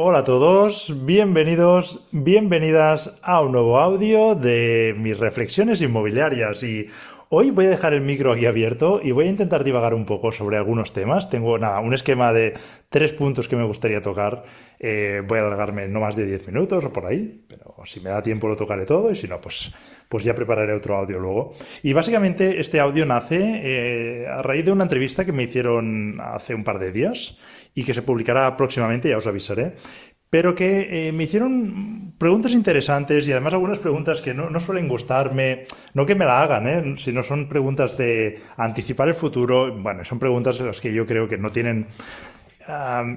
Hola a todos, bienvenidos, bienvenidas a un nuevo audio de mis reflexiones inmobiliarias y hoy voy a dejar el micro aquí abierto y voy a intentar divagar un poco sobre algunos temas. Tengo nada, un esquema de tres puntos que me gustaría tocar. Eh, voy a alargarme no más de 10 minutos o por ahí, pero si me da tiempo lo tocaré todo y si no, pues, pues ya prepararé otro audio luego. Y básicamente este audio nace eh, a raíz de una entrevista que me hicieron hace un par de días y que se publicará próximamente, ya os avisaré, pero que eh, me hicieron preguntas interesantes y además algunas preguntas que no, suelen gustarme, no que me la hagan, ¿eh? sino son preguntas de anticipar el futuro, bueno, son preguntas en las que yo creo que no tienen...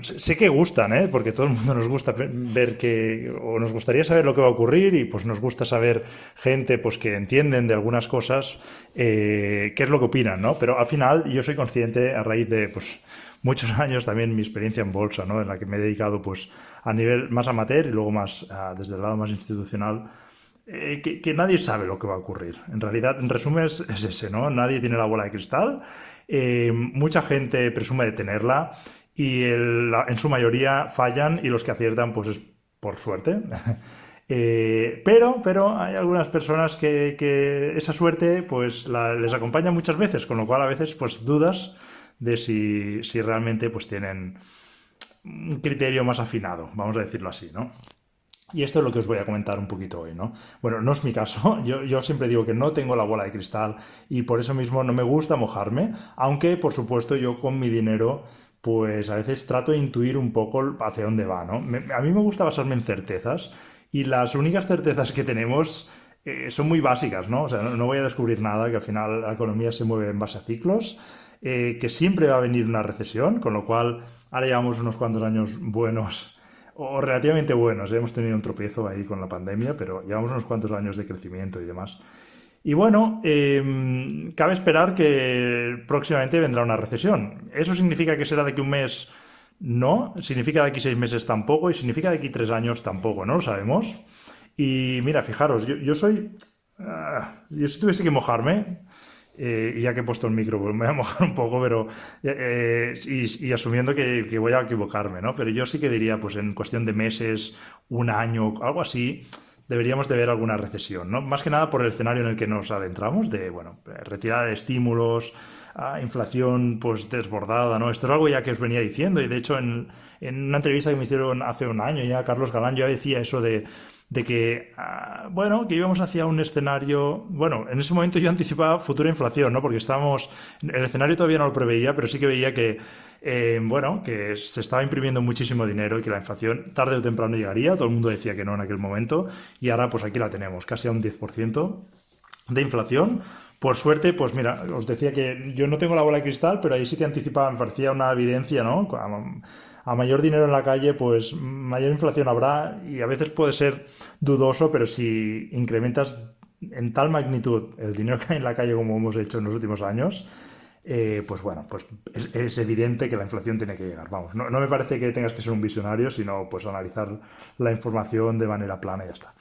sé que gustan, ¿eh? porque todo el mundo nos gusta ver que, o nos gustaría saber lo que va a ocurrir y pues nos gusta saber gente pues que entienden de algunas cosas eh, qué es lo que opinan, ¿no? Pero al final yo soy consciente a raíz de pues muchos años también mi experiencia en bolsa, ¿no? En la que me he dedicado, pues, a nivel más amateur y luego más ah, desde el lado más institucional. Eh, que, nadie sabe lo que va a ocurrir. En realidad, en resumen, es, ese, ¿no? Nadie tiene la bola de cristal. Eh, mucha gente presume de tenerla y en su mayoría fallan y los que aciertan, pues es por suerte. Eh, pero, pero hay algunas personas que, esa suerte pues les acompaña muchas veces, con lo cual a veces pues dudas de si, si realmente pues tienen un criterio más afinado, vamos a decirlo así, ¿no? Y esto es lo que os voy a comentar un poquito hoy, ¿no? Bueno, no es mi caso, yo, yo, siempre digo que no tengo la bola de cristal y por eso mismo no me gusta mojarme, aunque por supuesto yo con mi dinero pues a veces trato de intuir un poco hacia dónde va, ¿no? a mí me gusta basarme en certezas y las únicas certezas que tenemos eh, son muy básicas, ¿no? O sea, no, no voy a descubrir nada, que al final la economía se mueve en base a ciclos eh, que siempre va a venir una recesión, con lo cual ahora llevamos unos cuantos años buenos o relativamente buenos. ¿eh? Hemos tenido un tropiezo ahí con la pandemia, pero llevamos unos cuantos años de crecimiento y demás. Y bueno, em, cabe esperar que próximamente vendrá una recesión. ¿Eso significa que será de aquí un mes? No. ¿Significa de aquí seis meses tampoco? ¿Y significa de aquí tres años tampoco? No lo sabemos. Y mira, fijaros, yo, soy... Ah, yo si tuviese que mojarme, eh, y ya que he puesto el micro, pues me voy a mojar un poco, pero eh, y, asumiendo que, voy a equivocarme, ¿no? Pero yo sí que diría, pues en cuestión de meses, un año, algo así, deberíamos de ver alguna recesión, ¿no? Más que nada por el escenario en el que nos adentramos, de, bueno, retirada de estímulos, inflación pues desbordada, ¿no? Esto es algo ya que os venía diciendo y de hecho en, en una entrevista que me hicieron hace un año ya Carlos Galán ya decía eso de de que, ah, bueno, que íbamos hacia un escenario, bueno, en ese momento yo anticipaba futura inflación, ¿no? Porque estábamos, el escenario todavía no lo preveía, pero sí que veía que, eh, bueno, que se estaba imprimiendo muchísimo dinero y que la inflación tarde o temprano llegaría, todo el mundo decía que no en aquel momento, y ahora pues aquí la tenemos, casi a un 10% de inflación. Por suerte, pues mira, os decía que yo no tengo la bola de cristal, pero ahí sí que anticipaba, me parecía una evidencia, ¿no? a mayor dinero en la calle, pues mayor inflación habrá y a veces puede ser dudoso, pero si incrementas en tal magnitud el dinero que hay en la calle como hemos hecho en los últimos años, eh, pues bueno, pues es, evidente que la inflación tiene que llegar. Vamos, no, me parece que tengas que ser un visionario, sino pues analizar la información de manera plana y ya está.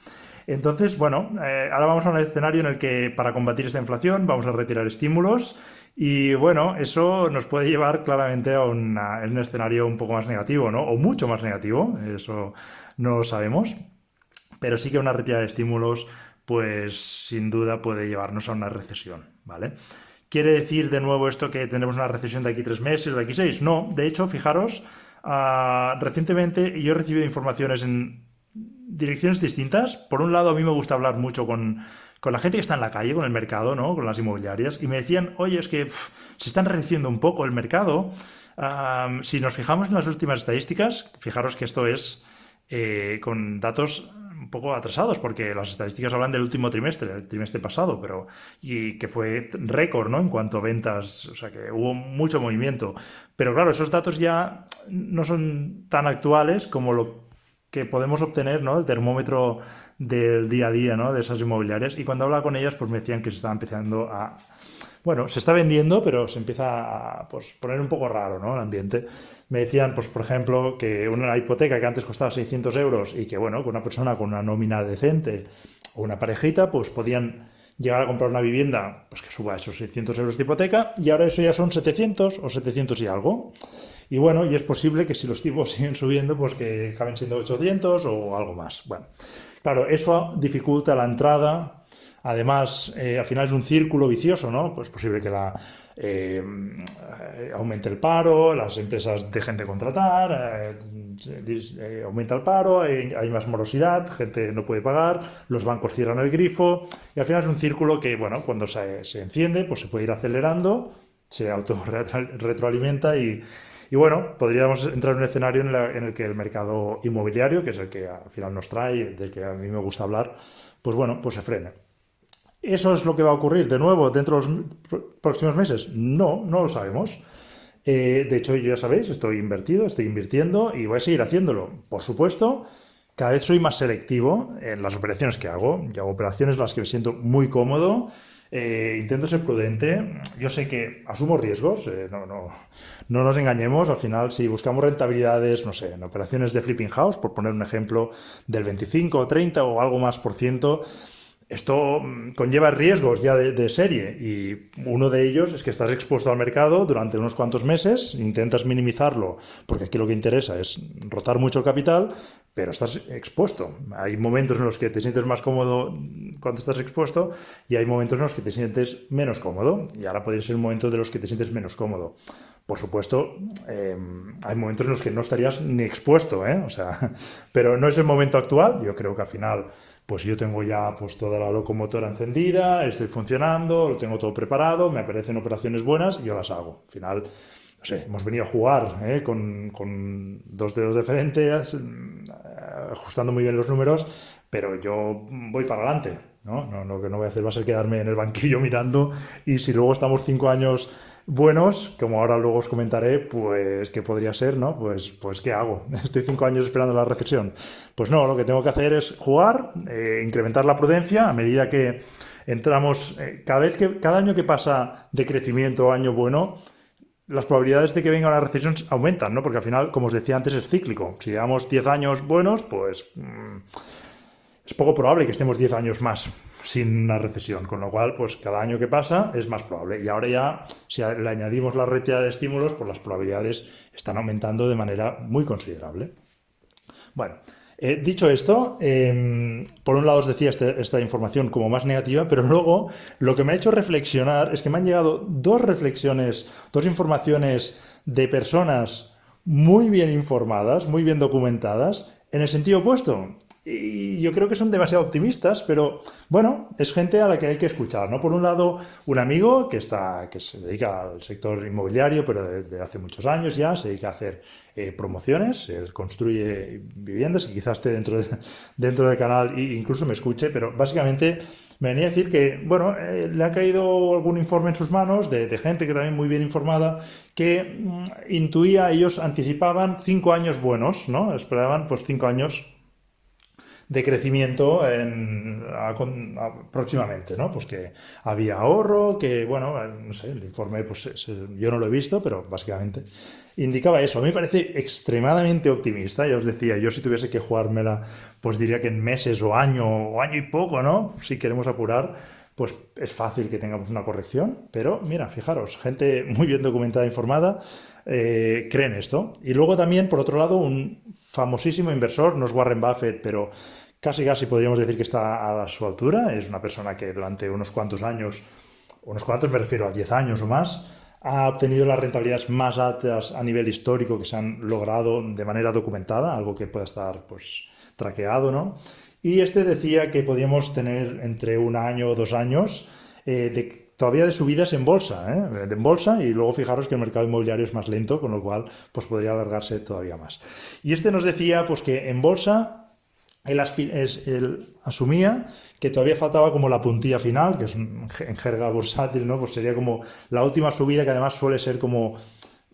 Entonces, bueno, eh, ahora vamos a un escenario en el que para combatir esta inflación vamos a retirar estímulos y bueno, eso nos puede llevar claramente a, un escenario un poco más negativo, ¿no? O mucho más negativo, eso no lo sabemos. Pero sí que una retirada de estímulos, pues sin duda puede llevarnos a una recesión, ¿vale? ¿Quiere decir de nuevo esto que tendremos una recesión de aquí tres meses, de aquí seis? No, de hecho, fijaros, uh, recientemente yo he recibido informaciones en direcciones distintas. Por un lado, a mí me gusta hablar mucho con con la gente que está en la calle, con el mercado, ¿no? Con las inmobiliarias, y me decían, oye, es que se está enrareciendo un poco el mercado. si nos fijamos en las últimas estadísticas, fijaros que esto es eh, con datos un poco atrasados, porque las estadísticas hablan del último trimestre, el trimestre pasado, pero y que fue récord, ¿no? En cuanto a ventas, o sea que hubo mucho movimiento. Pero claro, esos datos ya no son tan actuales como lo que podemos obtener, ¿no? El termómetro del día a día, ¿no? De esas inmobiliarias. Y cuando hablaba con ellas, pues me decían que se estaba empezando a... Bueno, se está vendiendo, pero se empieza a pues, poner un poco raro, ¿no? El ambiente. Me decían, pues, por ejemplo, que una hipoteca que antes costaba 600 euros y que, bueno, que una persona con una nómina decente o una parejita, pues podían llegar a comprar una vivienda pues que suba esos 600 euros de hipoteca y ahora eso ya son 700 o 700 y algo. Y bueno, y es posible que si los tipos siguen subiendo, pues que acaben siendo 800 o algo más. Bueno, claro, eso dificulta la entrada. Además, eh, al final es un círculo vicioso, ¿no? Pues es posible que la, eh, aumente el paro, las empresas dejen de contratar, eh, aumenta el paro, hay, más morosidad, gente no puede pagar, los bancos cierran el grifo y al final es un círculo que, bueno, cuando se, enciende, pues se puede ir acelerando, se autorretroalimenta y, y bueno, podríamos entrar en un escenario en, el que el mercado inmobiliario, que es el que al final nos trae, del que a mí me gusta hablar, pues bueno, pues se frene. ¿Eso es lo que va a ocurrir de nuevo dentro de los próximos meses? No, no lo sabemos. Eh, de hecho, ya sabéis, estoy invertido, estoy invirtiendo y voy a seguir haciéndolo. Por supuesto, cada vez soy más selectivo en las operaciones que hago. Yo hago operaciones en las que me siento muy cómodo. Eh, intento ser prudente. Yo sé que asumo riesgos, eh, no, no, no nos engañemos. Al final, si buscamos rentabilidades, no sé, en operaciones de flipping house, por poner un ejemplo, del 25 30 o algo más por ciento, esto mm, conlleva riesgos ya de, serie y uno de ellos es que estás expuesto al mercado durante unos cuantos meses, intentas minimizarlo porque aquí lo que interesa es rotar mucho el capital, pero estás expuesto. Hay momentos en los que te sientes más cómodo cuando estás expuesto y hay momentos en los que te sientes menos cómodo y ahora podría ser un momento de los que te sientes menos cómodo. Por supuesto, em, hay momentos en los que no estarías ni expuesto, ¿eh? o sea, pero no es el momento actual. Yo creo que al final pues yo tengo ya pues toda la locomotora encendida, estoy funcionando, lo tengo todo preparado, me aparecen operaciones buenas y yo las hago. Al final, no sé, hemos venido a jugar ¿eh? con, dos dedos de frente, eh, ajustando muy bien los números, pero yo voy para adelante. ¿no? No, lo que no voy a hacer va a ser quedarme en el banquillo mirando y si luego estamos cinco años buenos, como ahora luego os comentaré, pues qué podría ser, ¿no? Pues, pues ¿qué hago? Estoy cinco años esperando la recesión. Pues no, lo que tengo que hacer es jugar, eh, incrementar la prudencia a medida que entramos, eh, cada vez que, cada año que pasa de crecimiento, año bueno, las probabilidades de que venga una recesión aumentan, ¿no? Porque al final, como os decía antes, es cíclico. Si llevamos 10 años buenos, pues mm, es poco probable que estemos 10 años más sin una recesión, con lo cual, pues cada año que pasa es más probable. Y ahora ya, si le añadimos la retirada de estímulos, pues las probabilidades están aumentando de manera muy considerable. Bueno, eh, dicho esto, em, por un lado os decía este, esta información como más negativa, pero luego lo que me ha hecho reflexionar es que me han llegado dos reflexiones, dos informaciones de personas muy bien informadas, muy bien documentadas, en el sentido opuesto y yo creo que son demasiado optimistas, pero bueno, es gente a la que hay que escuchar, ¿no? Por un lado, un amigo que está, que se dedica al sector inmobiliario, pero desde hace muchos años ya, se dedica a hacer eh, promociones, él construye viviendas y quizás esté dentro, dentro del canal e incluso me escuche, pero básicamente me venía a decir que, bueno, eh, le ha caído algún informe en sus manos de, gente que también muy bien informada, que mm, intuía, ellos anticipaban cinco años buenos, ¿no? Esperaban pues cinco años de crecimiento en, próximamente, ¿no? Pues que había ahorro, que, bueno, no sé, el informe, pues yo no lo he visto, pero básicamente indicaba eso. A mí me parece extremadamente optimista, ya os decía, yo si tuviese que jugármela, pues diría que en meses o año, o año y poco, ¿no? Si queremos apurar, pues es fácil que tengamos una corrección, pero mira, fijaros, gente muy bien documentada, informada, eh, creen esto. Y luego también, por otro lado, un famosísimo inversor, no es Warren Buffett, pero casi casi podríamos decir que está a su altura. Es una persona que durante unos cuantos años, unos cuantos me refiero a 10 años o más, ha obtenido las rentabilidades más altas a nivel histórico que se han logrado de manera documentada, algo que pueda estar pues traqueado, ¿no? Y este decía que podíamos tener entre un año o dos años eh, todavía de subidas en bolsa, ¿eh? en bolsa, y luego fijaros que el mercado inmobiliario es más lento, con lo cual pues podría alargarse todavía más. Y este nos decía pues que en bolsa él, asumía que todavía faltaba como la puntilla final, que es en jerga bursátil, ¿no? Pues sería como la última subida que además suele ser como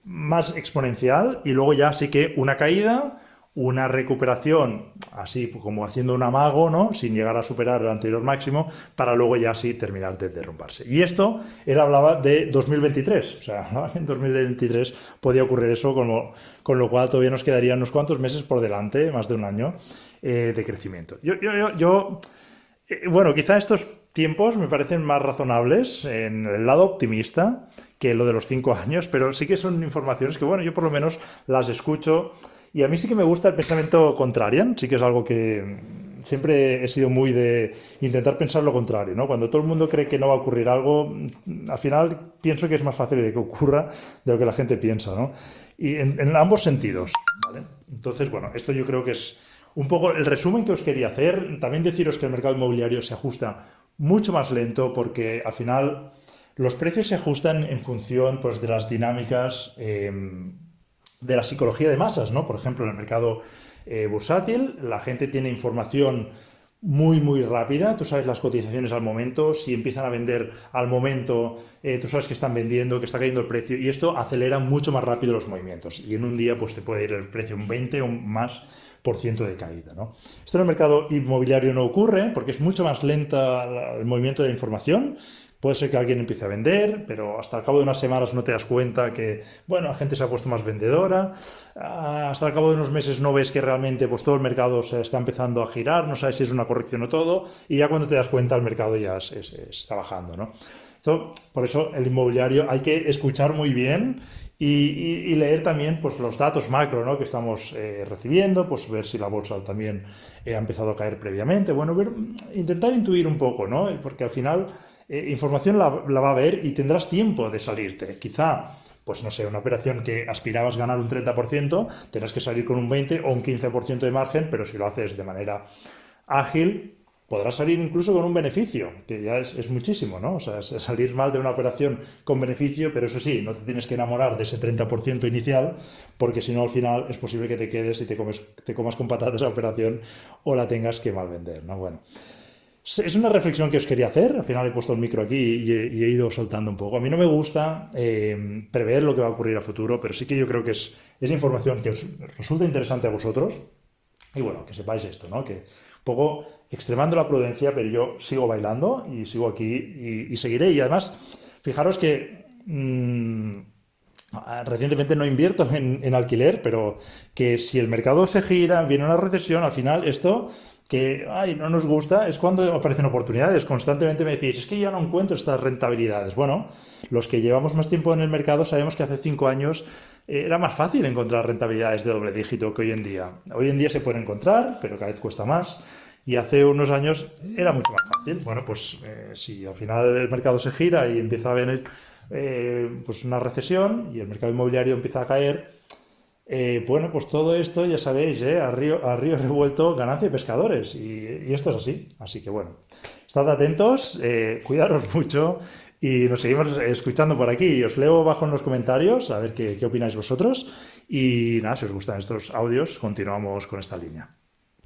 más exponencial y luego ya sí que una caída, una recuperación, así como haciendo un amago, ¿no? Sin llegar a superar el anterior máximo, para luego ya sí terminar de derrumbarse. Y esto, él hablaba de 2023, o sea, en 2023 podía ocurrir eso, con lo cual todavía nos quedarían unos cuantos meses por delante, más de un año, eh, de crecimiento. Yo, yo, yo, eh, bueno, quizá esto es tiempos me parecen más razonables en el lado optimista que lo de los cinco años, pero sí que son informaciones que, bueno, yo por lo menos las escucho y a mí sí que me gusta el pensamiento contrarian, sí que es algo que siempre he sido muy de intentar pensar lo contrario, ¿no? Cuando todo el mundo cree que no va a ocurrir algo, al final pienso que es más fácil de que ocurra de lo que la gente piensa, ¿no? Y en, ambos sentidos, ¿vale? Entonces, bueno, esto yo creo que es un poco el resumen que os quería hacer. También deciros que el mercado inmobiliario se ajusta mucho más lento porque al final los precios se ajustan en función pues, de las dinámicas eh, de la psicología de masas, ¿no? Por ejemplo, en el mercado eh, bursátil, la gente tiene información muy, muy rápida. Tú sabes las cotizaciones al momento. Si empiezan a vender al momento, eh, tú sabes que están vendiendo, que está cayendo el precio. Y esto acelera mucho más rápido los movimientos. Y en un día, pues te puede ir el precio un 20 o más por ciento de caída. ¿no? Esto en el mercado inmobiliario no ocurre porque es mucho más lenta el movimiento de información. Puede ser que alguien empiece a vender, pero hasta el cabo de unas semanas no te das cuenta que, bueno, la gente se ha puesto más vendedora. Ah, hasta el cabo de unos meses no ves que realmente pues, todo el mercado se está empezando a girar, no sabes si es una corrección o todo, y ya cuando te das cuenta el mercado ya está bajando, ¿no? por eso el inmobiliario hay que escuchar muy bien y, leer también pues, los datos macro ¿no? que estamos eh, recibiendo, pues ver si la bolsa también eh, ha empezado a caer previamente. Bueno, ver, intentar intuir un poco, ¿no? porque al final eh, información la, va a ver y tendrás tiempo de salirte. Quizá, pues no sé, una operación que aspirabas ganar un 30%, tendrás que salir con un 20 o un 15% de margen, pero si lo haces de manera ágil, podrás salir incluso con un beneficio, que ya es, muchísimo, ¿no? O sea, salir mal de una operación con beneficio, pero eso sí, no te tienes que enamorar de ese 30% inicial, porque si no, al final es posible que te quedes y te, comes, te comas con patatas esa operación o la tengas que mal vender, ¿no? Bueno. Es una reflexión que os quería hacer. Al final he puesto el micro aquí y he, ido soltando un poco. A mí no me gusta eh, prever lo que va a ocurrir a futuro, pero sí que yo creo que es, información que os resulta interesante a vosotros. Y bueno, que sepáis esto, ¿no? Que un poco extremando la prudencia, pero yo sigo bailando y sigo aquí y, seguiré. Y además, fijaros que mm, recientemente no invierto en, en alquiler, pero que si el mercado se gira, viene una recesión, al final esto que ay, no nos gusta es cuando aparecen oportunidades. Constantemente me decís, es que yo no encuentro estas rentabilidades. Bueno, los que llevamos más tiempo en el mercado sabemos que hace cinco años eh, era más fácil encontrar rentabilidades de doble dígito que hoy en día. Hoy en día se puede encontrar, pero cada vez cuesta más. Y hace unos años era mucho más fácil. Bueno, pues eh, si al final el mercado se gira y empieza a venir eh, pues una recesión y el mercado inmobiliario empieza a caer, eh, bueno, pues todo esto ya sabéis, ¿eh? a, río, revuelto ganancia de pescadores y, esto es así. Así que bueno, estad atentos, eh, cuidaros mucho y nos seguimos escuchando por aquí. Os leo abajo en los comentarios a ver qué, qué opináis vosotros y nada, si os gustan estos audios, continuamos con esta línea.